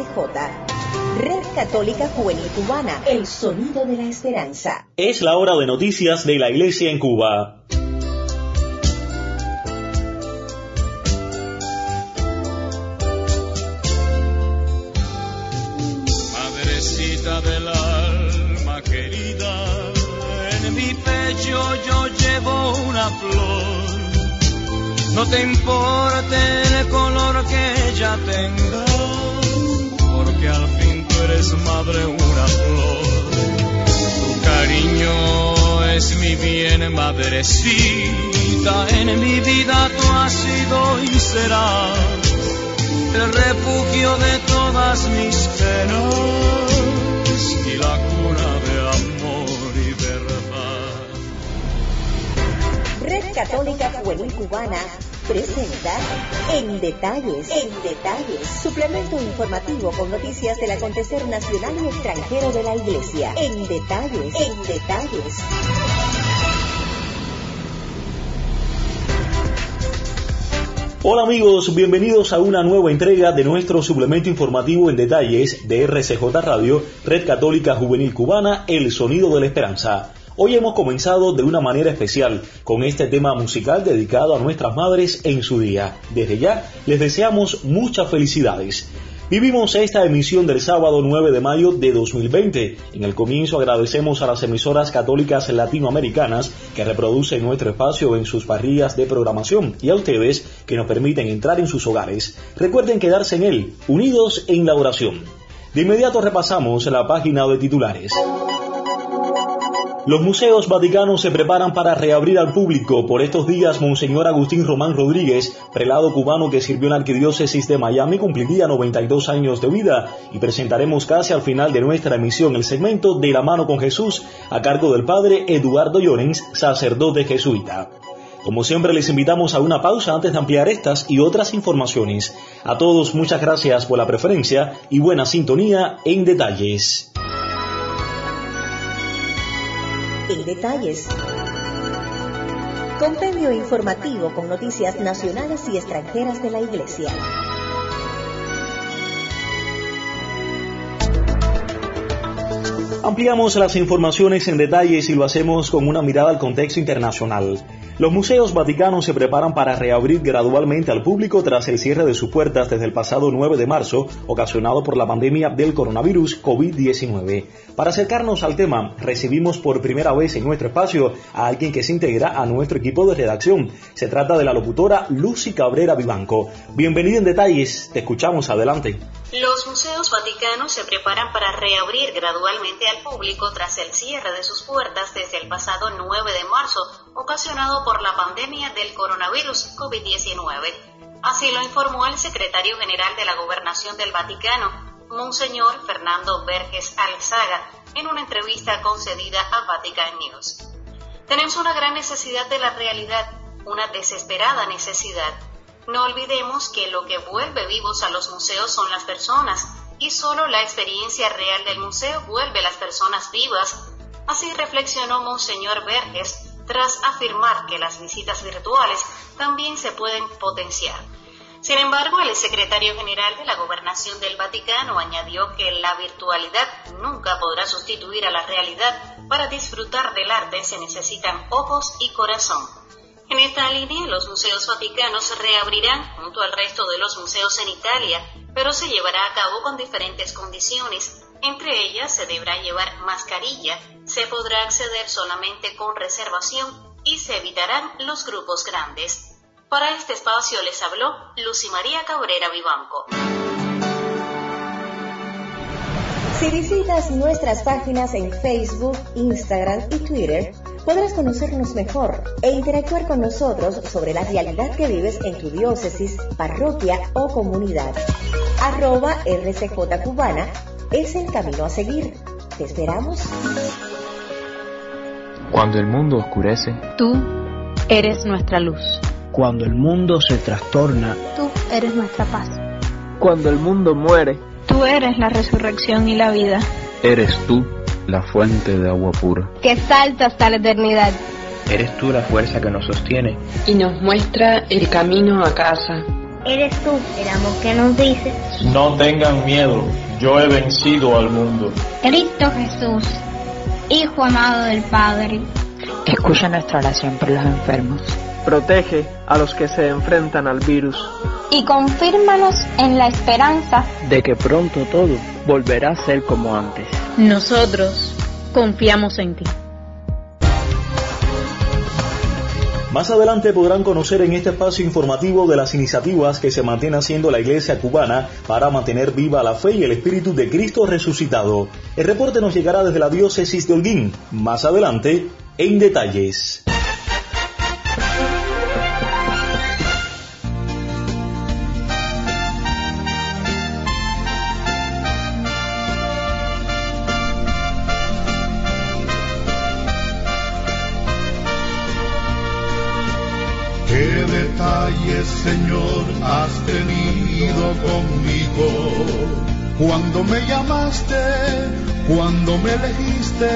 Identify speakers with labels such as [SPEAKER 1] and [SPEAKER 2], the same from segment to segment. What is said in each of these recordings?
[SPEAKER 1] RCJ. Red Católica Juvenil Cubana, el sonido de la esperanza.
[SPEAKER 2] Es la hora de noticias de la Iglesia en Cuba.
[SPEAKER 3] Madrecita del alma querida, en mi pecho yo llevo una flor. No te importe el color que ella tenga, porque al fin tú eres madre una flor. Tu cariño es mi bien, madrecita. En mi vida tú has sido y serás el refugio de todas mis penas y la cuna de
[SPEAKER 1] Red Católica Juvenil Cubana presenta En Detalles, En Detalles, suplemento informativo con noticias del acontecer nacional y extranjero de la Iglesia. En Detalles, En Detalles.
[SPEAKER 2] Hola amigos, bienvenidos a una nueva entrega de nuestro suplemento informativo en detalles de RCJ Radio, Red Católica Juvenil Cubana, El Sonido de la Esperanza. Hoy hemos comenzado de una manera especial con este tema musical dedicado a nuestras madres en su día. Desde ya les deseamos muchas felicidades. Vivimos esta emisión del sábado 9 de mayo de 2020. En el comienzo agradecemos a las emisoras católicas latinoamericanas que reproducen nuestro espacio en sus parrillas de programación y a ustedes que nos permiten entrar en sus hogares. Recuerden quedarse en él, unidos en la oración. De inmediato repasamos la página de titulares. Los museos vaticanos se preparan para reabrir al público. Por estos días, Monseñor Agustín Román Rodríguez, prelado cubano que sirvió en la Arquidiócesis de Miami, cumpliría 92 años de vida y presentaremos casi al final de nuestra emisión el segmento De la mano con Jesús a cargo del padre Eduardo Llorens, sacerdote jesuita. Como siempre les invitamos a una pausa antes de ampliar estas y otras informaciones. A todos muchas gracias por la preferencia y buena sintonía en detalles.
[SPEAKER 1] En detalles. Compendio informativo con noticias nacionales y extranjeras de la Iglesia.
[SPEAKER 2] Ampliamos las informaciones en detalles y lo hacemos con una mirada al contexto internacional. Los museos vaticanos se preparan para reabrir gradualmente al público tras el cierre de sus puertas desde el pasado 9 de marzo, ocasionado por la pandemia del coronavirus COVID-19. Para acercarnos al tema, recibimos por primera vez en nuestro espacio a alguien que se integra a nuestro equipo de redacción. Se trata de la locutora Lucy Cabrera Vivanco. Bienvenida en detalles, te escuchamos adelante.
[SPEAKER 4] Los museos vaticanos se preparan para reabrir gradualmente al público tras el cierre de sus puertas desde el pasado 9 de marzo, ocasionado por la pandemia del coronavirus COVID-19. Así lo informó el secretario general de la Gobernación del Vaticano, Monseñor Fernando Verges Alzaga, en una entrevista concedida a Vatican News. Tenemos una gran necesidad de la realidad, una desesperada necesidad. No olvidemos que lo que vuelve vivos a los museos son las personas y solo la experiencia real del museo vuelve a las personas vivas. Así reflexionó Monseñor Verges tras afirmar que las visitas virtuales también se pueden potenciar. Sin embargo, el secretario general de la Gobernación del Vaticano añadió que la virtualidad nunca podrá sustituir a la realidad. Para disfrutar del arte se necesitan ojos y corazón. En esta línea, los museos vaticanos reabrirán junto al resto de los museos en Italia, pero se llevará a cabo con diferentes condiciones. Entre ellas se deberá llevar mascarilla, se podrá acceder solamente con reservación y se evitarán los grupos grandes. Para este espacio les habló Lucy María Cabrera Vivanco.
[SPEAKER 1] Si visitas nuestras páginas en Facebook, Instagram y Twitter, podrás conocernos mejor e interactuar con nosotros sobre la realidad que vives en tu diócesis, parroquia o comunidad. Arroba RCJ Cubana es el camino a seguir. Te esperamos.
[SPEAKER 5] Cuando el mundo oscurece,
[SPEAKER 6] tú eres nuestra luz.
[SPEAKER 7] Cuando el mundo se trastorna,
[SPEAKER 6] tú eres nuestra paz.
[SPEAKER 8] Cuando el mundo muere,
[SPEAKER 6] tú eres la resurrección y la vida.
[SPEAKER 5] Eres tú la fuente de agua pura.
[SPEAKER 6] Que salta hasta la eternidad.
[SPEAKER 5] Eres tú la fuerza que nos sostiene
[SPEAKER 9] y nos muestra el camino a casa. Eres tú el amor que nos dice.
[SPEAKER 10] No tengan miedo, yo he vencido al mundo.
[SPEAKER 11] Cristo Jesús, Hijo amado del Padre.
[SPEAKER 6] Escucha nuestra oración por los enfermos.
[SPEAKER 8] Protege a los que se enfrentan al virus.
[SPEAKER 11] Y confírmanos en la esperanza
[SPEAKER 7] de que pronto todo volverá a ser como antes.
[SPEAKER 6] Nosotros confiamos en ti.
[SPEAKER 2] Más adelante podrán conocer en este espacio informativo de las iniciativas que se mantiene haciendo la iglesia cubana para mantener viva la fe y el espíritu de Cristo resucitado. El reporte nos llegará desde la diócesis de Holguín, más adelante, en detalles.
[SPEAKER 12] Señor, has tenido conmigo. Cuando me llamaste, cuando me elegiste,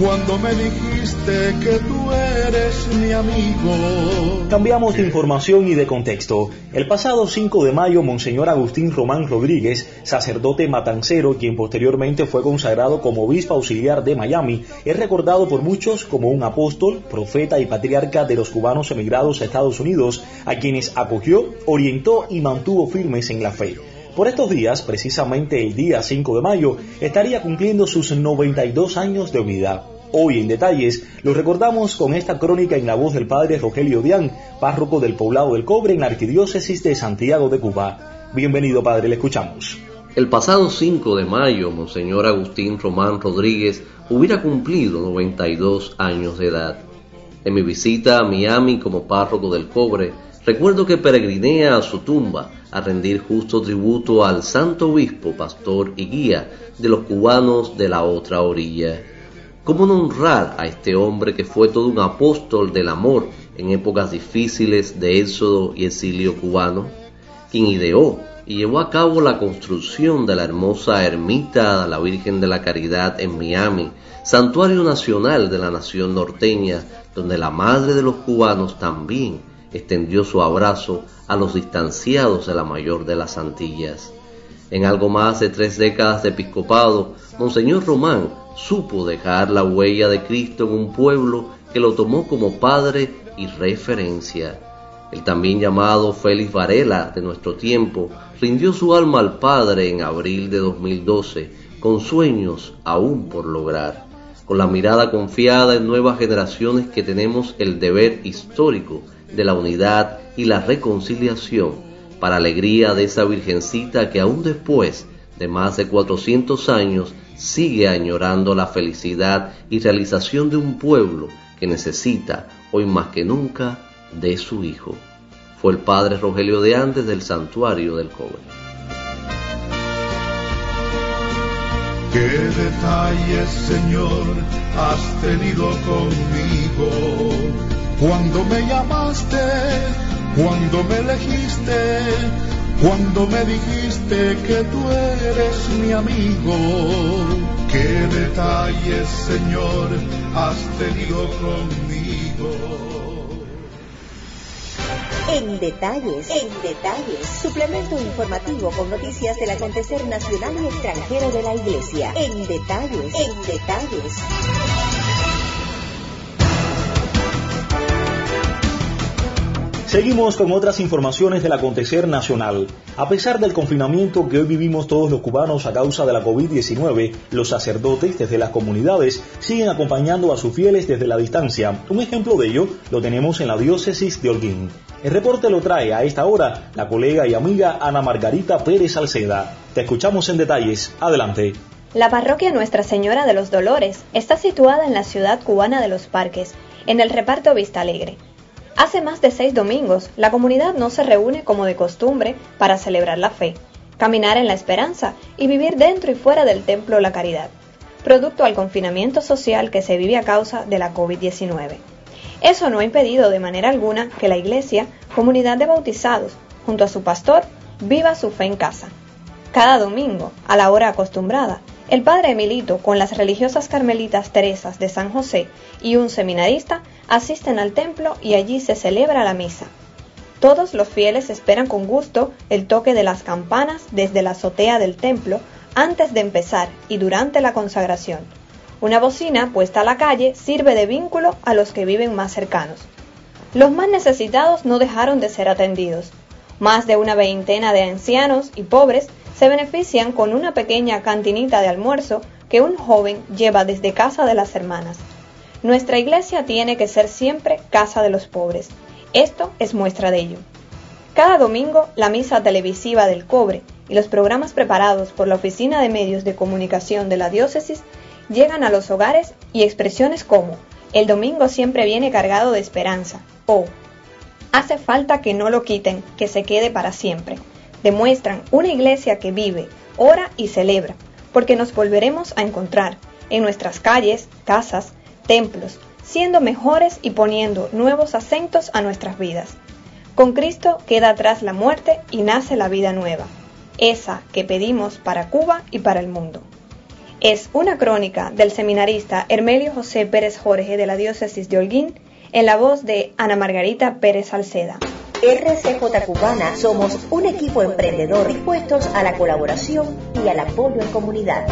[SPEAKER 12] cuando me dijiste que tú eres mi amigo.
[SPEAKER 2] Cambiamos de información y de contexto. El pasado 5 de mayo, Monseñor Agustín Román Rodríguez, sacerdote matancero, quien posteriormente fue consagrado como obispo auxiliar de Miami, es recordado por muchos como un apóstol, profeta y patriarca de los cubanos emigrados a Estados Unidos, a quienes acogió, orientó y mantuvo firmes en la fe. Por estos días, precisamente el día 5 de mayo, estaría cumpliendo sus 92 años de vida. Hoy en detalles lo recordamos con esta crónica en la voz del padre Rogelio Dián, párroco del poblado del Cobre en la Arquidiócesis de Santiago de Cuba. Bienvenido padre, le escuchamos.
[SPEAKER 13] El pasado 5 de mayo, Monseñor Agustín Román Rodríguez hubiera cumplido 92 años de edad. En mi visita a Miami como párroco del Cobre, recuerdo que peregriné a su tumba a rendir justo tributo al santo obispo, pastor y guía de los cubanos de la otra orilla. ¿Cómo no honrar a este hombre que fue todo un apóstol del amor en épocas difíciles de éxodo y exilio cubano? Quien ideó y llevó a cabo la construcción de la hermosa ermita de la Virgen de la Caridad en Miami, santuario nacional de la nación norteña, donde la madre de los cubanos también extendió su abrazo a los distanciados de la mayor de las Antillas. En algo más de tres décadas de episcopado, Monseñor Román supo dejar la huella de Cristo en un pueblo que lo tomó como padre y referencia. El también llamado Félix Varela de nuestro tiempo rindió su alma al Padre en abril de 2012, con sueños aún por lograr, con la mirada confiada en nuevas generaciones que tenemos el deber histórico de la unidad y la reconciliación, para alegría de esa virgencita que aún después de más de 400 años sigue añorando la felicidad y realización de un pueblo que necesita, hoy más que nunca, de su Hijo. Fue el Padre Rogelio de Andes del Santuario del Cobre.
[SPEAKER 12] Qué detalles, Señor, has tenido conmigo cuando me llamaste, cuando me elegiste, cuando me dijiste que tú eres mi amigo. Qué detalles, Señor, has tenido conmigo.
[SPEAKER 1] En detalles, en detalles, suplemento informativo con noticias del acontecer nacional y extranjero de la Iglesia. En detalles, en detalles.
[SPEAKER 2] Seguimos con otras informaciones del acontecer nacional. A pesar del confinamiento que hoy vivimos todos los cubanos a causa de la COVID-19, los sacerdotes desde las comunidades siguen acompañando a sus fieles desde la distancia. Un ejemplo de ello lo tenemos en la diócesis de Holguín. El reporte lo trae a esta hora la colega y amiga Ana Margarita Pérez Salceda. Te escuchamos en detalles. Adelante.
[SPEAKER 14] La parroquia Nuestra Señora de los Dolores está situada en la ciudad cubana de Los Parques, en el reparto Vista Alegre. Hace más de seis domingos, la comunidad no se reúne como de costumbre para celebrar la fe, caminar en la esperanza y vivir dentro y fuera del templo la caridad, producto al confinamiento social que se vive a causa de la COVID-19. Eso no ha impedido de manera alguna que la Iglesia, comunidad de bautizados, junto a su pastor, viva su fe en casa. Cada domingo, a la hora acostumbrada, el padre Emilito, con las religiosas carmelitas Teresas de San José y un seminarista, asisten al templo y allí se celebra la misa. Todos los fieles esperan con gusto el toque de las campanas desde la azotea del templo antes de empezar y durante la consagración. Una bocina puesta a la calle sirve de vínculo a los que viven más cercanos. Los más necesitados no dejaron de ser atendidos. Más de una veintena de ancianos y pobres se benefician con una pequeña cantinita de almuerzo que un joven lleva desde casa de las hermanas. Nuestra iglesia tiene que ser siempre casa de los pobres. Esto es muestra de ello. Cada domingo, la misa televisiva del cobre y los programas preparados por la Oficina de Medios de Comunicación de la Diócesis llegan a los hogares y expresiones como el domingo siempre viene cargado de esperanza o hace falta que no lo quiten, que se quede para siempre. Demuestran una iglesia que vive, ora y celebra, porque nos volveremos a encontrar en nuestras calles, casas, templos, siendo mejores y poniendo nuevos acentos a nuestras vidas. Con Cristo queda atrás la muerte y nace la vida nueva, esa que pedimos para Cuba y para el mundo. Es una crónica del seminarista Hermelio José Pérez Jorge de la diócesis de Holguín en la voz de Ana Margarita Pérez Salceda.
[SPEAKER 1] RCJ Cubana somos un equipo emprendedor dispuestos a la colaboración y al apoyo en comunidad.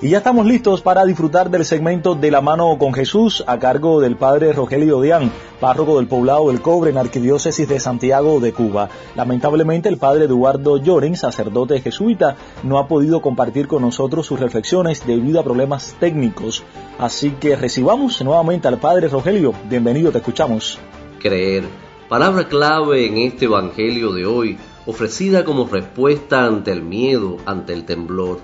[SPEAKER 2] Y ya estamos listos para disfrutar del segmento De la mano con Jesús a cargo del padre Rogelio Deán, párroco del poblado del Cobre en Arquidiócesis de Santiago de Cuba. Lamentablemente el padre Eduardo Lloren, sacerdote jesuita, no ha podido compartir con nosotros sus reflexiones debido a problemas técnicos. Así que recibamos nuevamente al padre Rogelio. Bienvenido, te escuchamos.
[SPEAKER 13] Creer, palabra clave en este Evangelio de hoy, ofrecida como respuesta ante el miedo, ante el temblor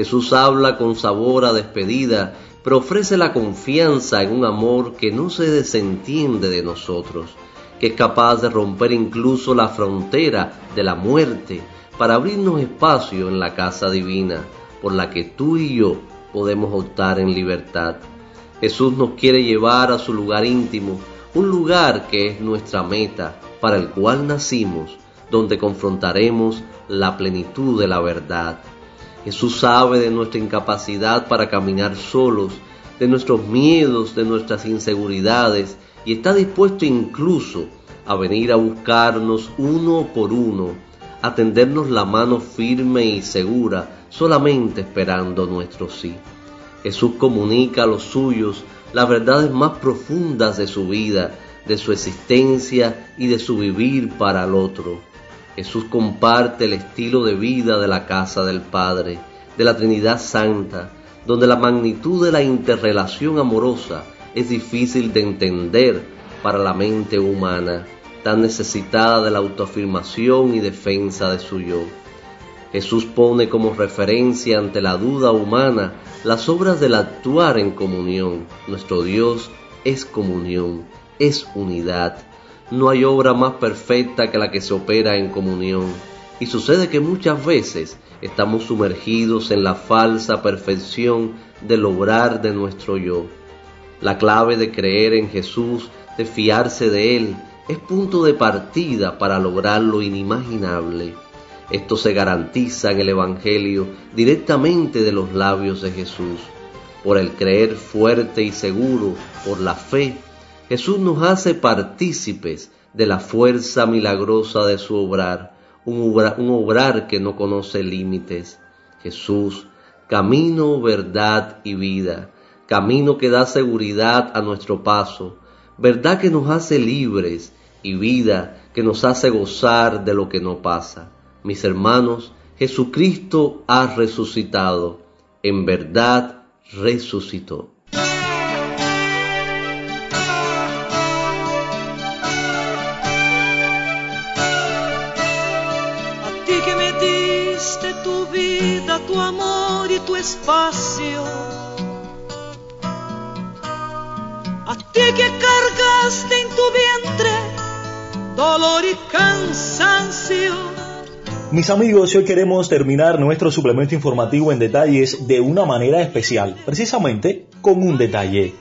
[SPEAKER 13] Jesús habla con sabor a despedida, pero ofrece la confianza en un amor que no se desentiende de nosotros, que es capaz de romper incluso la frontera de la muerte para abrirnos espacio en la casa divina, por la que tú y yo podemos optar en libertad. Jesús nos quiere llevar a su lugar íntimo, un lugar que es nuestra meta, para el cual nacimos, donde confrontaremos la plenitud de la verdad. Jesús sabe de nuestra incapacidad para caminar solos, de nuestros miedos, de nuestras inseguridades, y está dispuesto incluso a venir a buscarnos uno por uno, a tendernos la mano firme y segura, solamente esperando nuestro sí. Jesús comunica a los suyos las verdades más profundas de su vida, de su existencia y de su vivir para el otro. Jesús comparte el estilo de vida de la casa del Padre, de la Trinidad Santa, donde la magnitud de la interrelación amorosa es difícil de entender para la mente humana, tan necesitada de la autoafirmación y defensa de su yo. Jesús pone como referencia ante la duda humana las obras del actuar en comunión. Nuestro Dios es comunión, es unidad no hay obra más perfecta que la que se opera en comunión. Y sucede que muchas veces estamos sumergidos en la falsa perfección del obrar de nuestro yo. La clave de creer en Jesús, de fiarse de Él, es punto de partida para lograr lo inimaginable. Esto se garantiza en el Evangelio directamente de los labios de Jesús. Por el creer fuerte y seguro, por la fe, Jesús nos hace partícipes de la fuerza milagrosa de su obrar, un, obrar, que no conoce límites. Jesús, camino, verdad y vida, camino que da seguridad a nuestro paso, verdad que nos hace libres y vida que nos hace gozar de lo que no pasa. Mis hermanos, Jesucristo ha resucitado, en verdad resucitó.
[SPEAKER 3] Espacio. A ti que cargaste en tu vientre dolor y cansancio.
[SPEAKER 2] Mis amigos, hoy queremos terminar nuestro suplemento informativo en detalles de una manera especial, precisamente con un detalle.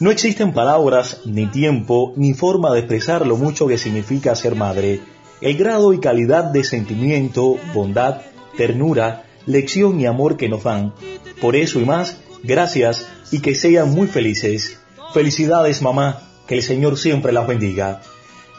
[SPEAKER 2] No existen palabras, ni tiempo, ni forma de expresar lo mucho que significa ser madre. El grado y calidad de sentimiento, bondad, ternura, lección y amor que nos dan. Por eso y más, gracias y que sean muy felices. Felicidades mamá, que el Señor siempre las bendiga.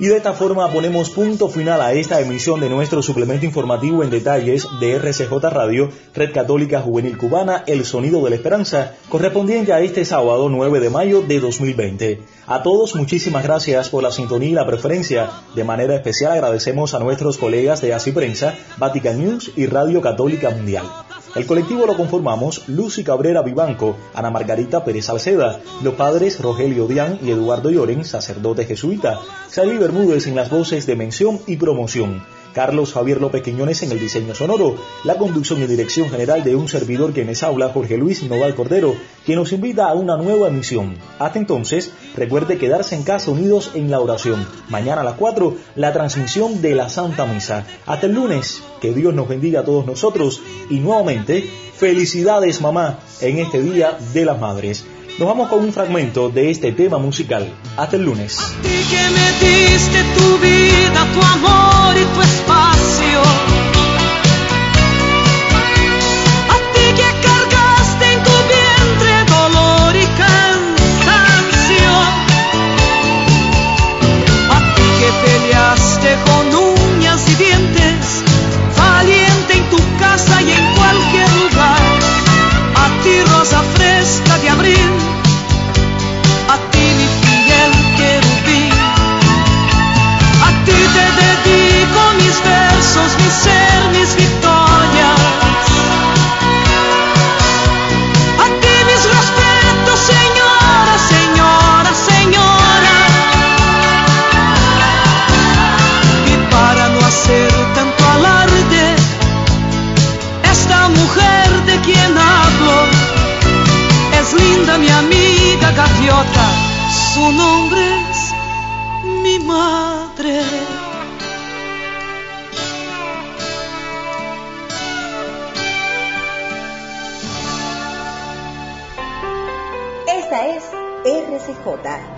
[SPEAKER 2] Y de esta forma ponemos punto final a esta emisión de nuestro suplemento informativo en detalles de RCJ Radio, Red Católica Juvenil Cubana, El Sonido de la Esperanza, correspondiente a este sábado 9 de mayo de 2020. A todos muchísimas gracias por la sintonía y la preferencia. De manera especial agradecemos a nuestros colegas de Así Prensa, Vatican News y Radio Católica Mundial. El colectivo lo conformamos Lucy Cabrera Vivanco, Ana Margarita Pérez Salceda, los padres Rogelio Dián y Eduardo Lloren, sacerdote jesuita, Sally Bermúdez en las voces de mención y promoción. Carlos Javier López Quiñones en el diseño sonoro, la conducción y dirección general de un servidor que les habla, Jorge Luis Noval Cordero, quien nos invita a una nueva emisión. Hasta entonces, recuerde quedarse en casa unidos en la oración. Mañana a las 4, la transmisión de la Santa Misa. Hasta el lunes, que Dios nos bendiga a todos nosotros y nuevamente, felicidades mamá en este Día de las Madres. Nos vamos con un fragmento de este tema musical. Hasta el lunes.
[SPEAKER 3] De quien hablo. Es linda mi amiga gaviota, su nombre es mi madre.
[SPEAKER 1] Esta es RCJ,